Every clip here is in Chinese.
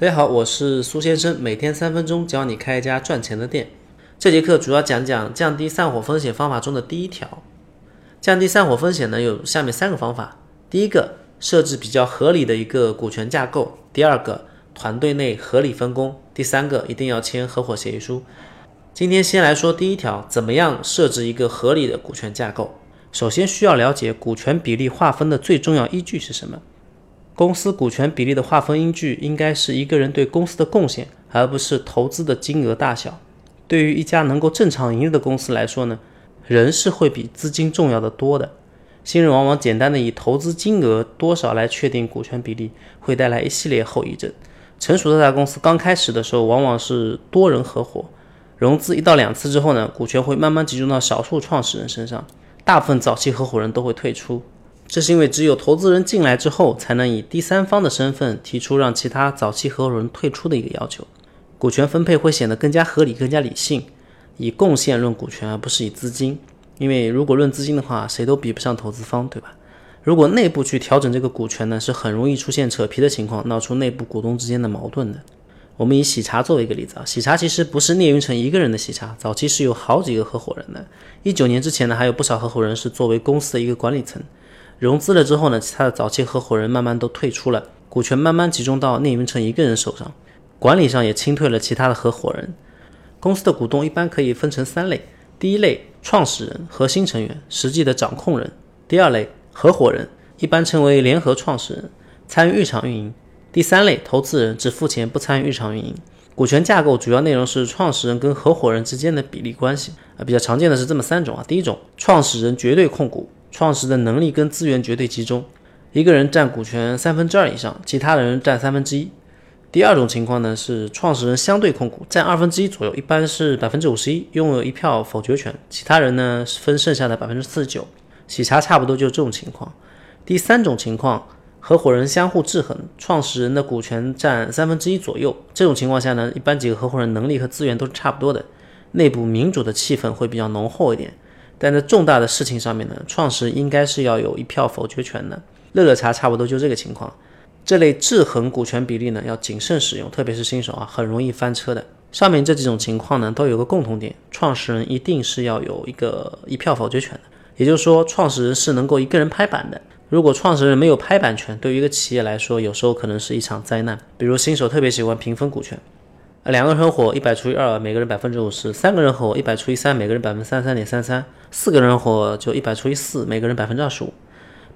大家好，我是苏先生，每天三分钟教你开一家赚钱的店。这节课主要讲讲降低散伙风险方法中的第一条。降低散伙风险呢，有下面三个方法：第一个，设置比较合理的一个股权架构；第二个，团队内合理分工；第三个，一定要签合伙协议书。今天先来说第一条，怎么样设置一个合理的股权架构？首先需要了解股权比例划分的最重要依据是什么。公司股权比例的划分依据应该是一个人对公司的贡献，而不是投资的金额大小。对于一家能够正常营业的公司来说呢，人是会比资金重要的多的。新人往往简单的以投资金额多少来确定股权比例，会带来一系列后遗症。成熟的大公司刚开始的时候，往往是多人合伙，融资一到两次之后呢，股权会慢慢集中到少数创始人身上。大部分早期合伙人都会退出，这是因为只有投资人进来之后，才能以第三方的身份提出让其他早期合伙人退出的一个要求，股权分配会显得更加合理、更加理性，以贡献论股权，而不是以资金。因为如果论资金的话，谁都比不上投资方，对吧？如果内部去调整这个股权呢，是很容易出现扯皮的情况，闹出内部股东之间的矛盾的。我们以喜茶作为一个例子啊，喜茶其实不是聂云成一个人的喜茶，早期是有好几个合伙人的。一九年之前呢，还有不少合伙人是作为公司的一个管理层。融资了之后呢，其他的早期合伙人慢慢都退出了，股权慢慢集中到聂云成一个人手上，管理上也清退了其他的合伙人。公司的股东一般可以分成三类：第一类，创始人、核心成员、实际的掌控人；第二类，合伙人，一般称为联合创始人，参与日常运营。第三类投资人只付钱不参与日常运营，股权架构主要内容是创始人跟合伙人之间的比例关系啊，比较常见的是这么三种啊。第一种，创始人绝对控股，创始的能力跟资源绝对集中，一个人占股权三分之二以上，其他人占三分之一。第二种情况呢是创始人相对控股，占二分之一左右，一般是百分之五十一，拥有一票否决权，其他人呢分剩下的百分之四十九。喜茶差不多就是这种情况。第三种情况。合伙人相互制衡，创始人的股权占三分之一左右。这种情况下呢，一般几个合伙人能力和资源都是差不多的，内部民主的气氛会比较浓厚一点。但在重大的事情上面呢，创始人应该是要有一票否决权的。乐乐茶差不多就这个情况。这类制衡股权比例呢，要谨慎使用，特别是新手啊，很容易翻车的。上面这几种情况呢，都有个共同点，创始人一定是要有一个一票否决权的，也就是说，创始人是能够一个人拍板的。如果创始人没有拍板权，对于一个企业来说，有时候可能是一场灾难。比如新手特别喜欢平分股权，两个人合伙一百除以二，每个人百分之五十；三个人合伙一百除以三，每个人百分之三十三点三三；四个人合伙就一百除以四，每个人百分之二十五。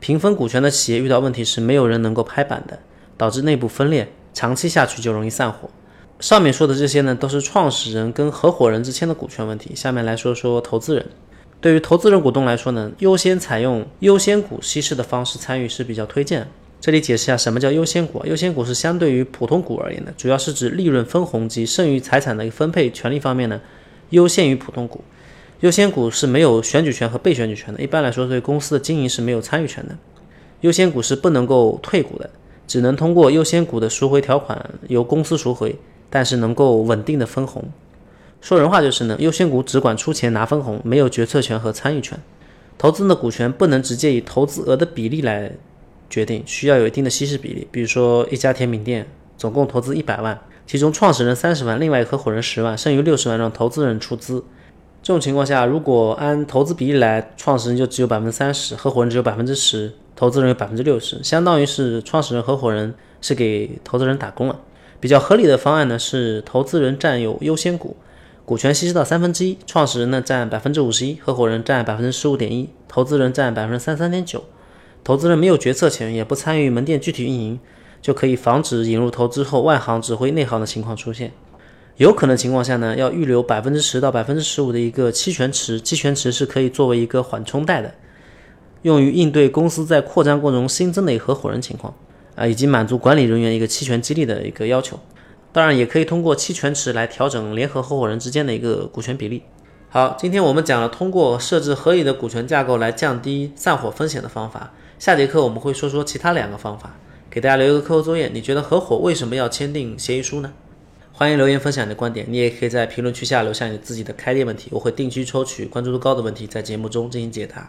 平分股权的企业遇到问题是没有人能够拍板的，导致内部分裂，长期下去就容易散伙。上面说的这些呢，都是创始人跟合伙人之间的股权问题。下面来说说投资人。对于投资人股东来说呢，优先采用优先股稀释的方式参与是比较推荐。这里解释一下什么叫优先股。优先股是相对于普通股而言的，主要是指利润分红及剩余财产的一个分配权利方面呢，优先于普通股。优先股是没有选举权和被选举权的，一般来说对公司的经营是没有参与权的。优先股是不能够退股的，只能通过优先股的赎回条款由公司赎回，但是能够稳定的分红。说人话就是呢，优先股只管出钱拿分红，没有决策权和参与权。投资的股权不能直接以投资额的比例来决定，需要有一定的稀释比例。比如说一家甜品店总共投资一百万，其中创始人三十万，另外合伙人十万，剩余六十万让投资人出资。这种情况下，如果按投资比例来，创始人就只有百分之三十，合伙人只有百分之十，投资人有百分之六十，相当于是创始人、合伙人是给投资人打工了。比较合理的方案呢是投资人占有优先股。股权稀释到三分之一，创始人呢占百分之五十一，合伙人占百分之十五点一，投资人占百分之三三点九。投资人没有决策权，也不参与门店具体运营，就可以防止引入投资后外行指挥内行的情况出现。有可能情况下呢，要预留百分之十到百分之十五的一个期权池，期权池是可以作为一个缓冲带的，用于应对公司在扩张过程中新增的合伙人情况啊，以及满足管理人员一个期权激励的一个要求。当然也可以通过期权池来调整联合合伙人之间的一个股权比例。好，今天我们讲了通过设置合理的股权架构来降低散伙风险的方法。下节课我们会说说其他两个方法，给大家留一个课后作业。你觉得合伙为什么要签订协议书呢？欢迎留言分享你的观点，你也可以在评论区下留下你自己的开店问题，我会定期抽取关注度高的问题在节目中进行解答。